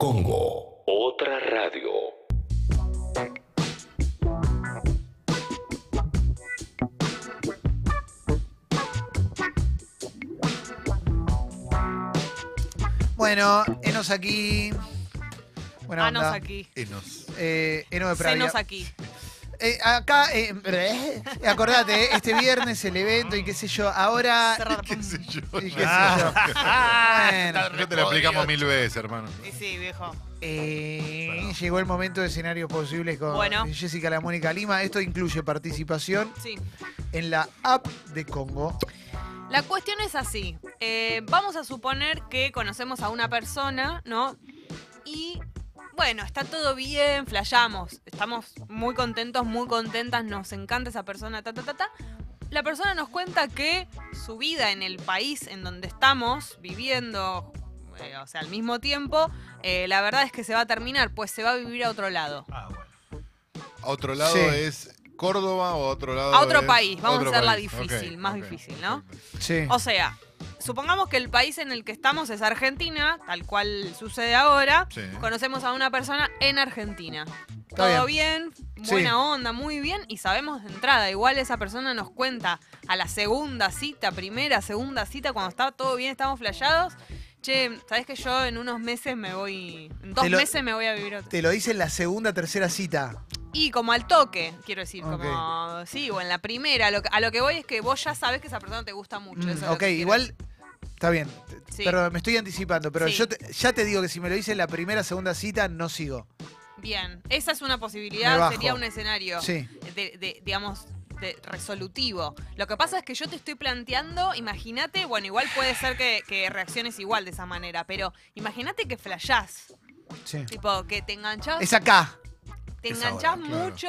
Congo, otra radio. Bueno, enos aquí. Buena onda. aquí. Enos. Eh, Eno de Pravia. Senos aquí. Eh, acá, eh, acordate, eh, este viernes el evento y qué sé yo. Ahora. Cerrar. ¿Qué sé yo? y qué sé yo. Bueno, Ya te lo explicamos mil veces, hermano. Y sí, viejo. eh, llegó el momento de escenarios posibles con Bueno. Jessica La Mónica Lima. Esto incluye participación Sí. en la app de Congo. La cuestión es así. Eh, vamos a suponer que conocemos a una persona, ¿no? Y bueno, está todo bien, flayamos. Estamos muy contentos, muy contentas, nos encanta esa persona, ta, ta, ta, ta. La persona nos cuenta que su vida en el país en donde estamos viviendo, eh, o sea, al mismo tiempo, eh, la verdad es que se va a terminar, pues se va a vivir a otro lado. Ah, bueno. ¿A otro lado Sí. es Córdoba o a otro lado A otro es país, vamos a hacerla país? difícil, más difícil, ¿no? perfecto. Sí. O sea, supongamos que el país en el que estamos es Argentina, tal cual sucede ahora. Sí. Conocemos a una persona en Argentina. Está Todo bien, buena onda, muy bien, y sabemos de entrada. Igual esa persona nos cuenta a la segunda cita, primera, segunda cita, cuando está todo bien, estamos flasheados. Che, ¿sabés que yo en unos meses me voy. En dos lo- meses me voy a vivir otro. Te lo dice en la segunda, tercera cita. Y como al toque, quiero decir, como. Sí, o en la primera. Lo a lo que voy es que vos ya sabés que esa persona te gusta mucho. Mm, eso ok, igual. Está bien. Sí. Perdón, me estoy anticipando, pero Sí. yo te- ya te digo que si me lo dice en la primera, segunda cita, no sigo. Bien, esa es una posibilidad, sería un escenario, Sí. de, de- digamos, de resolutivo. Lo que pasa es que yo te estoy planteando, imagínate, bueno, igual puede ser que, que reacciones igual de esa manera, pero imagínate que flashás, sí. tipo, que te enganchás, Es acá. te es enganchás ahora, claro. mucho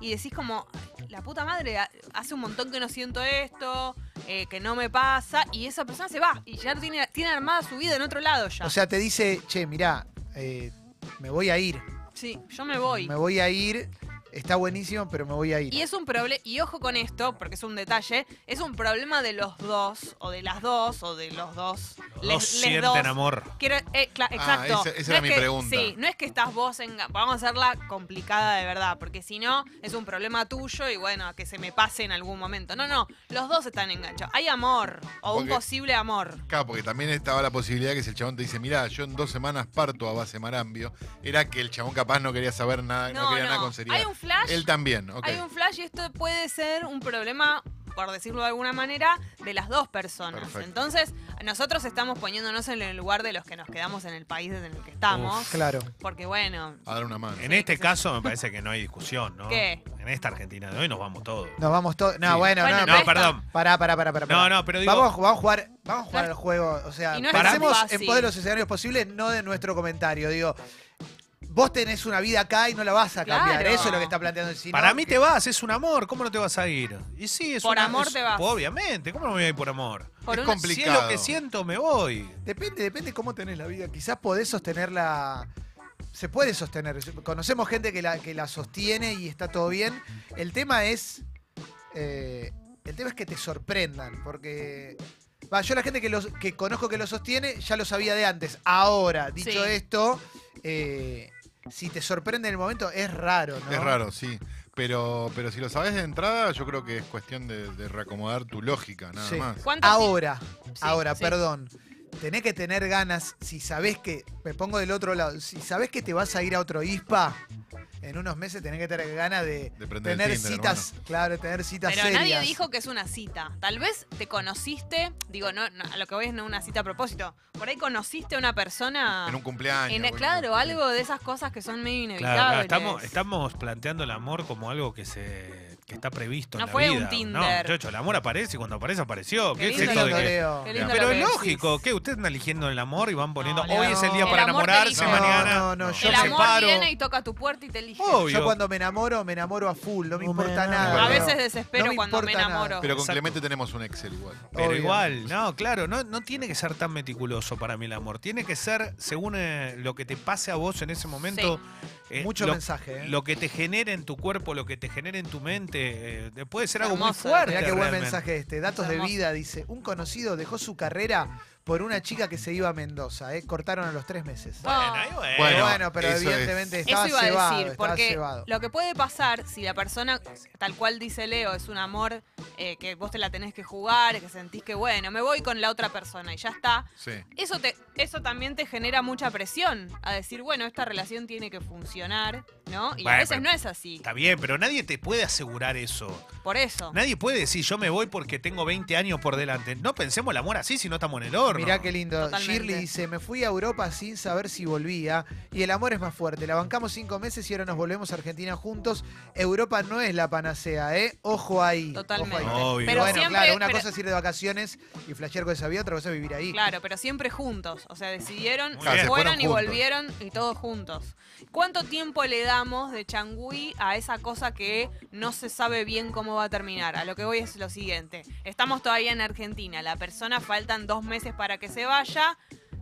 y decís como, la puta madre, ha- hace un montón que no siento esto, eh, que no me pasa, y esa persona se va, y ya tiene, tiene armada su vida en otro lado ya. O sea, te dice, che, mirá, eh, me voy a ir. sí, yo me voy. Me voy a ir. Está buenísimo, pero me voy a ir. Y es un problema, y ojo con esto, porque es un detalle, es un problema de los dos, o de las dos, o de los dos. Los les- dos sienten dos. amor. Quiero, eh, cla- exacto. esa- esa No era es mi que- pregunta. Sí, no es que estás vos en. Vamos a hacerla complicada de verdad, porque si no, es un problema tuyo y bueno, que se me pase en algún momento. No, no, los dos están enganchados. Hay amor, o un posible amor. Claro, porque también estaba la posibilidad que si el chabón te dice, mirá, yo en dos semanas parto a base marambio, era que el chabón capaz no quería saber nada, no, No, quería no. nada con seriedad. Hay un flash. Él también, ok. Hay un flash y esto puede ser un problema, por decirlo de alguna manera, de las dos personas. Perfecto. Entonces, nosotros estamos poniéndonos en el lugar de los que nos quedamos en el país en el que estamos. Claro. Porque bueno, A dar una mano. En Sí, este caso me parece que no hay discusión, ¿no? ¿Qué? En esta Argentina de hoy nos vamos todos. Nos vamos todos. No, Sí. bueno, Bueno, no. no perdón. Pará, pará, pará, pará. No, pará. no, pero digo- Vamos, vamos a jugar, vamos a jugar No. al juego. O sea, Y no pensemos en pos de los escenarios posibles, no de nuestro comentario. Digo, vos tenés una vida acá y no la vas a cambiar. Claro. Eso es lo que está planteando el cine. Para mí te vas, es un amor, ¿cómo no te vas a ir? Y sí, es Por una- amor es- te vas. Obviamente, ¿cómo no me voy a ir por amor? por es una- compli- Si es Complicado. lo que siento, me voy. Depende, depende cómo tenés la vida. Quizás podés sostenerla. Se puede sostener. Conocemos gente que la, que la sostiene y está todo bien. El tema es. eh, el tema es que te sorprendan. Porque. Va, yo la gente que, los, que conozco que lo sostiene ya lo sabía de antes. Ahora, dicho Sí. esto, eh, si te sorprende en el momento, es raro, ¿no? Es raro, sí. Pero, pero si lo sabes de entrada, yo creo que es cuestión de, de reacomodar tu lógica, nada Sí. más. ¿Cuánto Ahora, Sí, ahora, sí. perdón. Tenés que tener ganas, si sabés que, me pongo del otro lado, si sabés que te vas a ir a otro ISPA, en unos meses tenés que tener ganas de, tener Tinder, citas, claro, tener citas Pero serias. nadie dijo que es una cita. Tal vez te conociste, digo, no, no, a lo que voy es no una cita a propósito. Por ahí conociste a una persona. En un cumpleaños. en- bueno, claro, algo de esas cosas que son medio Claro, claro, inevitables. estamos, estamos planteando el amor como algo que se que está previsto No en la fue un vida. Tinder. No, chocho, el amor aparece y cuando aparece apareció. Qué ¿Qué es esto Qué de que-. Qué Pero es lógico, decís. que ustedes están eligiendo el amor y van poniendo, No, hoy no. es el día El para te enamorarse, mañana. No, no, yo el me amor separo. viene y toca tu puerta y te elige. Obvio. Yo cuando me enamoro, me enamoro a full, no me importa enamoro. nada. A veces desespero me cuando me importa nada. enamoro. Pero con Exacto. Clemente tenemos un Excel igual. Pero Obvio. igual, no, claro, no, no tiene que ser tan meticuloso para mí el amor. Tiene que ser según eh, lo que te pase a vos en ese momento. eh, Mucho lo, mensaje, ¿eh? Lo que te genere en tu cuerpo, lo que te genere en tu mente, eh, puede ser algo muy Hermoso. fuerte. Mirá qué buen realmente. mensaje este. Datos de Hermoso. vida, dice. Un conocido dejó su carrera por una chica que se iba a Mendoza, ¿eh? Cortaron a los tres meses. Bueno, ahí bueno. Pero Bueno, bueno, pero eso es- evidentemente estaba Eso iba cebado, a decir, estaba porque cebado. lo que puede pasar si la persona, tal cual dice Leo, es un amor eh, que vos te la tenés que jugar, que sentís que, bueno, me voy con la otra persona y ya está, Sí. eso, te, eso también te genera mucha presión a decir, bueno, esta relación tiene que funcionar, ¿no? Y Bueno, a veces pero- no es así, Está bien, pero nadie te puede asegurar eso. por eso. Nadie puede decir yo me voy porque tengo 20 años por delante. No pensemos el amor así si no estamos en el Mirá qué lindo. Totalmente. Shirley dice, me fui a Europa sin saber si volvía y el amor es más fuerte. La bancamos cinco meses y ahora nos volvemos a Argentina juntos. Europa no es la panacea, ¿eh? Ojo ahí. Totalmente. Ojo ahí. Obvio. Pero bueno, siempre- claro, una pero- cosa es ir de vacaciones y flashear con esa vida, otra cosa es vivir ahí. Claro, pero siempre juntos. O sea, decidieron, se fueron fueron y volvieron y todos juntos. ¿Cuánto tiempo le damos de changüí a esa cosa que no se sabe bien cómo va a terminar? A lo que voy es lo siguiente. Estamos todavía en Argentina. La persona faltan dos meses para que se vaya.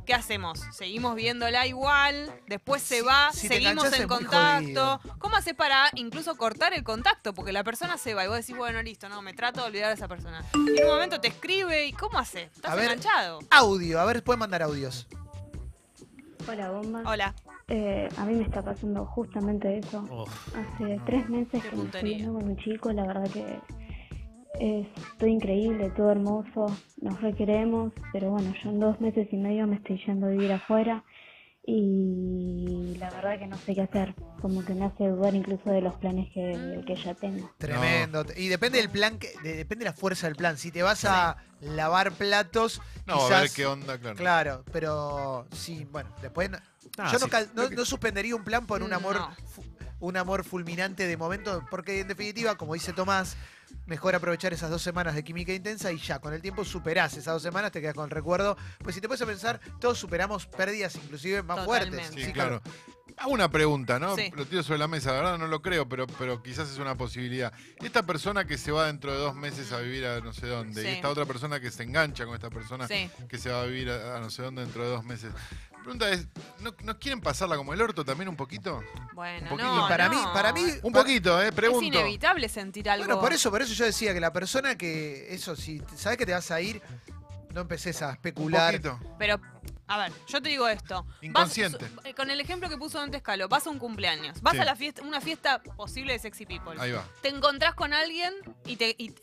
¿Qué hacemos? ¿Seguimos viéndola igual? ¿Después se Si- va? si ¿Seguimos en contacto? ¿Cómo haces para incluso cortar el contacto? Porque la persona se va y vos decís, bueno, listo, no, me trato de olvidar a esa persona. Y en un momento te escribe y ¿cómo haces? Estás A ver. enganchado. Audio, a ver, pueden mandar audios. Hola, bomba. Hola. Eh, a mí me está pasando justamente eso. Uf. Hace tres meses Qué que me estoy puntería. viendo con un chico, la verdad que es todo increíble, todo hermoso, nos requeremos, pero bueno, yo en dos meses y medio me estoy yendo a vivir afuera y la verdad que no sé qué hacer, como que me hace dudar incluso de los planes que, que ya tengo. Tremendo. Y depende del plan, que, de- depende de la fuerza del plan. Si te vas a lavar platos, No, a quizás... ver qué onda, claro. Claro, pero sí, bueno, después no- Ah, yo no, sí. no- no suspendería un plan por un amor No. fu- un amor fulminante de momento, porque en definitiva, como dice Tomás, mejor aprovechar esas dos semanas de química intensa y ya, con el tiempo superás esas dos semanas, te quedas con el recuerdo. Pues si te puedes pensar, todos superamos pérdidas inclusive más Totalmente. fuertes. Sí, claro. Hago una pregunta, ¿no? Sí. Lo tiro sobre la mesa, la verdad no lo creo, pero, pero quizás es una posibilidad. Esta persona que se va dentro de dos meses a vivir a no sé dónde, Sí. y esta otra persona que se engancha con esta persona Sí. que se va a vivir a, a no sé dónde dentro de dos meses. La pregunta es, ¿no, no quieren pasarla como el orto también un poquito? Bueno, Un poquito. no, Y para no. mí, para mí, Un poquito, ¿eh? es Pregunto. inevitable sentir algo. Bueno, por eso, por eso yo decía que la persona que, eso, si sabes que te vas a ir, no empeces a Un especular. poquito. Pero, a ver, yo te digo esto. Vas- Inconsciente. eh, con el ejemplo que puso antes Calo, vas a un cumpleaños, vas Sí. a la fiesta, una fiesta posible de Sexy People. Ahí va. Te encontrás con alguien y te, y,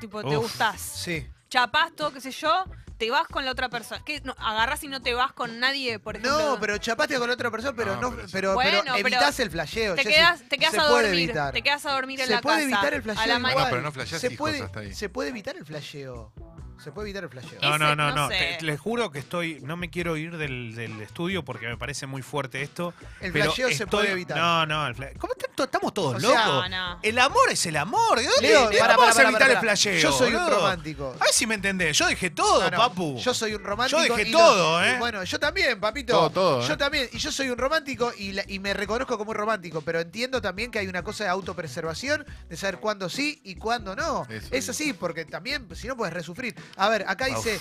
tipo, te Uf. gustás. Sí. Chapás todo, qué sé yo, te vas con la otra persona. ¿Qué? No, agarrás y no te vas con nadie, por ejemplo. No, pero chapaste con otra persona, pero No, no, pero pero, Bueno, pero pero evitás el flasheo. te quedas, te quedas se a puede dormir. evitar. Te quedas a dormir en se la puede casa. evitar el flasheo a la igual. mañana. Bueno, pero no flasheás se hijos puede, hasta ahí. Se puede evitar el flasheo. Se puede evitar el flasheo. Eh, No, no, no, no no. sé. Te- les juro que estoy. No me quiero ir del, del estudio porque me parece muy fuerte esto. El pero flasheo se estoy- puede evitar. No, no. El fla- ¿Cómo te- estamos todos O sea, locos? No, no. El amor es el amor. ¿De dónde, Leo, de para, cómo para, vas a para, evitar para, el flasheo? Yo soy un boludo? romántico. A ver si me entendés. Yo dejé todo, No, no, papu. Yo soy un romántico. Yo dejé y lo- todo, y ¿eh? bueno, yo también, papito. Todo, todo, ¿eh? Yo también. Y yo soy un romántico y, la- y me reconozco como un romántico, pero entiendo también que hay una cosa de autopreservación, de saber cuándo sí y cuándo no. Eso es digo. así, porque también, si no, puedes resufrir. A ver, acá dice.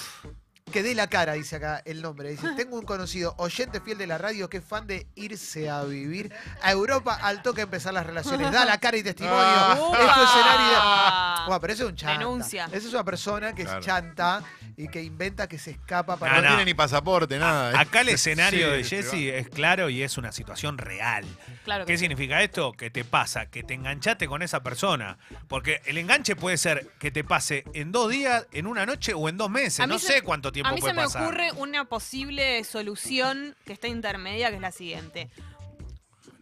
Que dé la cara, dice acá el nombre. Dice, tengo un conocido oyente fiel de la radio que es fan de irse a vivir a Europa al toque de empezar las relaciones. Da la cara y testimonio. Ah. Es. Bueno, pero ese es un chanta. Denuncia. Esa es una persona que Claro. es chanta y que inventa que se escapa No, para... Ah, no. tiene ni pasaporte, nada. ¿eh? Acá el escenario Sí, de se Jesse es claro y es una situación real. Claro que ¿Qué sí. significa esto? Que te pasa, que te enganchaste con esa persona. Porque el enganche puede ser que te pase en dos días, en una noche o en dos meses. A No se- sé cuánto tiempo A mí puede se me pasar. ocurre una posible solución que está intermedia, que es la siguiente.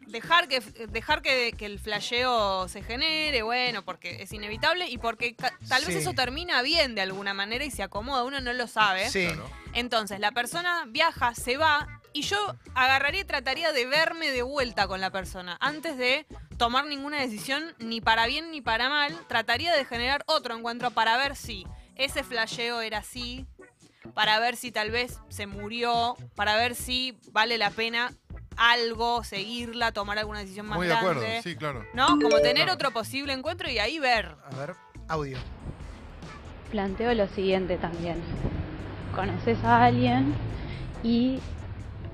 Dejar que, dejar que, que el flasheo se genere, bueno, porque es inevitable y porque ca- tal vez Sí. eso termina bien de alguna manera y se acomoda, uno no lo sabe. Sí. Claro. Entonces, la persona viaja, se va, y yo agarraría y trataría de verme de vuelta con la persona. Antes de tomar ninguna decisión, ni para bien ni para mal, trataría de generar otro encuentro para ver si ese flasheo era así, para ver si tal vez se murió, para ver si vale la pena algo, seguirla, tomar alguna decisión más Muy de acuerdo, grande. sí, claro. ¿No? Como tener Claro. otro posible encuentro y ahí ver. A ver, audio. Planteo lo siguiente también. Conoces a alguien y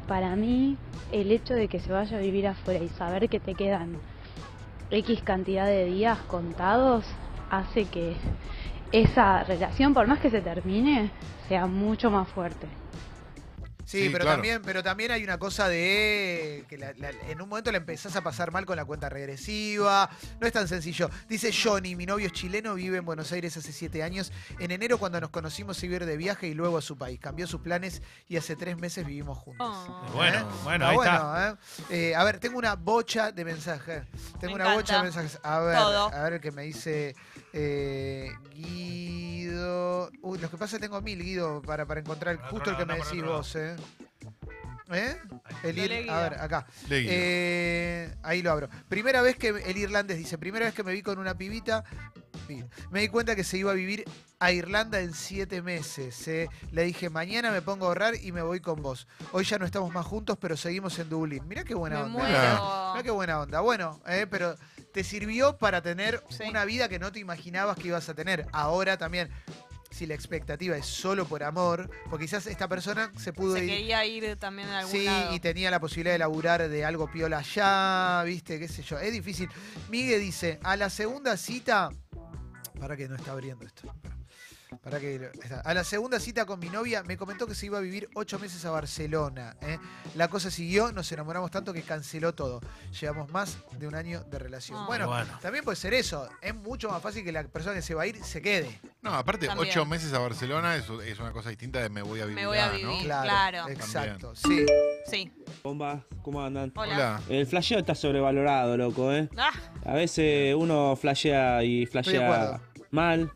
para mí el hecho de que se vaya a vivir afuera y saber que te quedan X cantidad de días contados hace que esa relación, por más que se termine, sea mucho más fuerte. Sí, Sí, pero claro. también, pero también hay una cosa de que la- la- en un momento la empezás a pasar mal con la cuenta regresiva. No es tan sencillo. Dice Johnny, mi novio es chileno, vive en Buenos Aires hace siete años. En enero, cuando nos conocimos, se iba a ir de viaje y luego a su país. Cambió sus planes y hace tres meses vivimos juntos. Oh. Bueno, ¿Eh? bueno, Ah, ahí bueno, está. ¿eh? Eh, a ver, tengo una bocha de mensajes. Tengo Me una bocha de mensajes. A ver, Todo. a ver el que me dice eh, Guido. Uy, lo que pasa es que tengo mil, Guido, para, para encontrar justo el que me decís vos, ¿eh? ¿Eh? El ir- a ver, acá. Eh, ahí lo abro. Primera vez que el irlandés dice, primera vez que me vi con una pibita, me di cuenta que se iba a vivir a Irlanda en siete meses. eh. Le dije, mañana me pongo a ahorrar y me voy con vos. Hoy ya no estamos más juntos, pero seguimos en Dublín. Mirá qué buena Me onda. Mirá qué buena onda. Bueno, eh, pero te sirvió para tener Sí. una vida que no te imaginabas que ibas a tener. Ahora también, si la expectativa es solo por amor, porque quizás esta persona se pudo Se ir. quería ir también a algún Sí, lado. y tenía la posibilidad de laburar de algo piola allá, viste, qué sé yo. Es difícil. Miguel dice, a la segunda cita. Para que no está abriendo esto. Para que está. A la segunda cita con mi novia me comentó que se iba a vivir ocho meses a Barcelona. ¿eh? La cosa siguió, nos enamoramos tanto que canceló todo. Llevamos más de un año de relación. Ah. Bueno, Bueno. también puede ser eso. Es mucho más fácil que la persona que se va a ir se quede. No, aparte, También. ocho meses a Barcelona es, es una cosa distinta de me voy a vivir. Me voy a acá, ¿no? vivir. Claro. claro. Exacto. Sí. Sí. Bomba, ¿cómo andan? Hola. Hola. El flasheo está sobrevalorado, loco, ¿eh? Ah, A veces uno flashea y flashea mal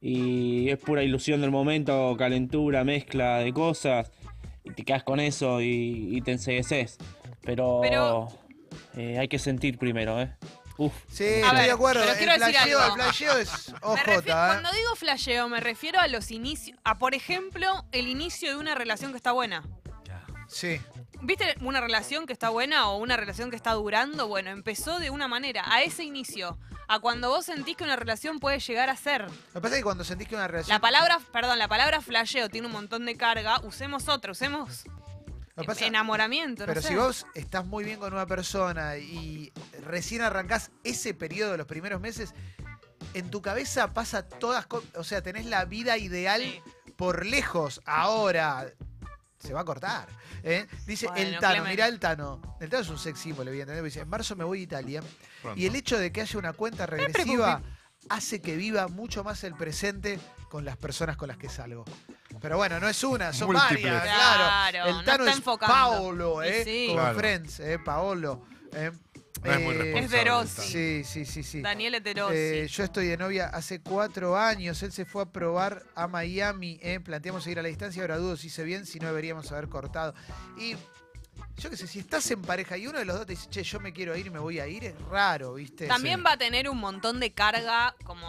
y es pura ilusión del momento, calentura, mezcla de cosas y te quedas con eso y, y te ensegueces. Pero, Pero- eh, hay que sentir primero, ¿eh? Uf. Sí, A estoy ver, de acuerdo. pero El decir flasheo, algo. el flasheo es OJ. refiero- ¿eh? cuando digo flasheo, me refiero a los inicios. A, por ejemplo, el inicio de una relación que está buena. Sí. ¿Viste una relación que está buena o una relación que está durando? Bueno, empezó de una manera, a ese inicio, a cuando vos sentís que una relación puede llegar a ser. Lo que pasa es que cuando sentís que una relación. La palabra, perdón, la palabra flasheo tiene un montón de carga, usemos otra, usemos Lo que pasa- enamoramiento, no Pero sé. si vos estás muy bien con una persona y recién arrancás ese periodo de los primeros meses, en tu cabeza pasa todas cosas. O sea, tenés la vida ideal Sí. por lejos. Ahora. Se va a cortar. ¿eh? Dice Bueno, el Tano, mirá el Tano. El Tano es un sex symbol, evidentemente. Dice, en marzo me voy a Italia. Pronto. Y el hecho de que haya una cuenta regresiva hace que viva mucho más el presente con las personas con las que salgo. Pero bueno, no es una, son Múltiples. varias, claro. Claro, El no Tano está es enfocando. Paolo, ¿eh? sí. Como Claro. Friends, ¿eh? Paolo. ¿eh? No es muy Eh, responsable. Es. Sí, sí, sí, sí. Daniel Eterossi. Eh, yo estoy de novia hace cuatro años. Él se fue a probar a Miami. ¿eh? Planteamos seguir a la distancia. Ahora dudo si hice bien, si no deberíamos haber cortado. Y yo qué sé, si estás en pareja y uno de los dos te dice, che, yo me quiero ir y me voy a ir, es raro, ¿viste? También va a tener un montón de carga, como,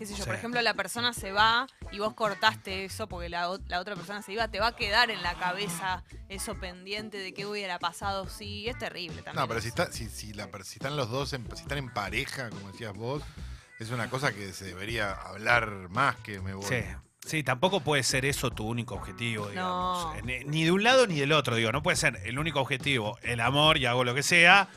qué sé yo, por ejemplo, la persona se va y vos cortaste eso porque la, la otra persona se iba, te va a quedar en la cabeza eso pendiente de qué hubiera pasado. Sí, es terrible también. No, pero si, está, si, si, la si están los dos, en- si están en pareja, como decías vos, es una cosa que se debería hablar más que me voy. Sí. Sí, tampoco puede ser eso tu único objetivo, digamos. No. Eh, Ni, ni de un lado ni del otro, digo. No puede ser el único objetivo el amor y hago lo que sea,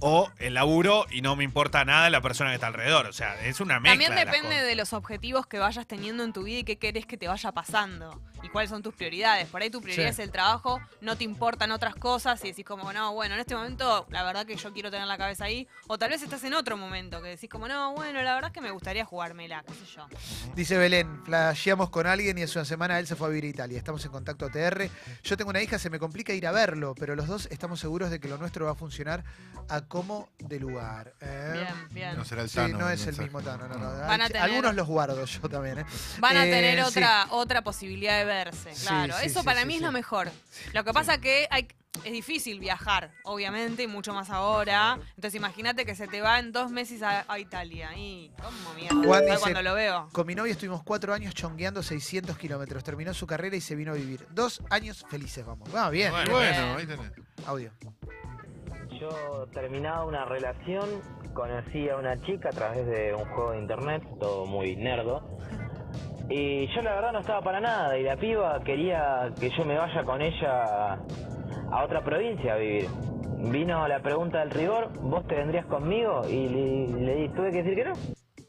o el laburo y no me importa nada la persona que está alrededor. O sea, es una mezcla. También depende de los objetivos que vayas teniendo en tu vida y qué querés que te vaya pasando. Y cuáles son tus prioridades. Por ahí tu prioridad Sí. es el trabajo, no te importan otras cosas y decís como, no, bueno, en este momento la verdad que yo quiero tener la cabeza ahí. O tal vez estás en otro momento que decís como, no, bueno, la verdad es que me gustaría jugármela, qué sé yo. Dice Belén, flasheamos con alguien y hace una semana él se fue a vivir a Italia. Estamos en contacto TR. Yo tengo una hija, se me complica ir a verlo, pero los dos estamos seguros de que lo nuestro va a funcionar a como de lugar. ¿eh? Bien, bien. No será el Sí, Tano. no el es el mensaje. mismo Tano, no, no. Van a tener- Algunos los guardo yo también. ¿eh? Van a Eh, tener sí. otra, otra posibilidad de verse, Sí, claro. sí, Eso sí, para sí, mí sí. es lo mejor. Lo que pasa que hay, es difícil viajar, obviamente, y mucho más ahora. Entonces imagínate que se te va en dos meses a, a Italia. Y, ¿cómo mierda? Juan ¿Sabes dice- cuando lo veo? Con mi novia estuvimos cuatro años chongueando 600 kilómetros. Terminó su carrera y se vino a vivir. Dos años felices, vamos. Ah, bien. Bueno, bueno, ahí tenés. Audio. Yo terminaba una relación, conocí a una chica a través de un juego de internet, todo muy nerdo. Y yo la verdad no estaba para nada y la piba quería que yo me vaya con ella a otra provincia a vivir. Vino la pregunta del rigor, ¿vos te vendrías conmigo? Y le, le tuve que decir que no.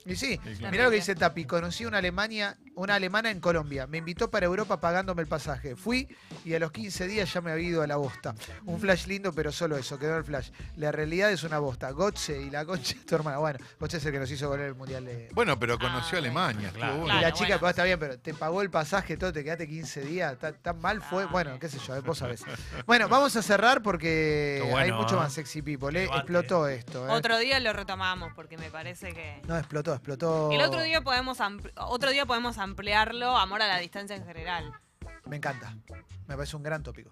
Y sí, claro. mirá lo que dice Tapi. Conocí una Alemania, una alemana en Colombia. Me invitó para Europa pagándome el pasaje. Fui y a los 15 días ya me había ido a la bosta. Un flash lindo, pero solo eso, quedó el flash. La realidad es una bosta. Gotze y la concha de tu hermana. Bueno, Gotze es el que nos hizo golear el mundial de. Bueno, pero conoció Ah, Alemania. estuvo claro. bueno. y la chica, bueno. pues, está bien, pero te pagó el pasaje, todo, te quedaste 15 días, tan, tan mal fue. Bueno, qué sé yo, eh, vos sabés. Bueno, vamos a cerrar porque bueno, hay mucho ¿eh? más sexy people. eh. Explotó esto. eh. Otro día lo retomamos porque me parece que. No, explotó, explotó. El otro día podemos otro día podemos ampliarlo, amor a la distancia en general. Me encanta. Me parece un gran tópico.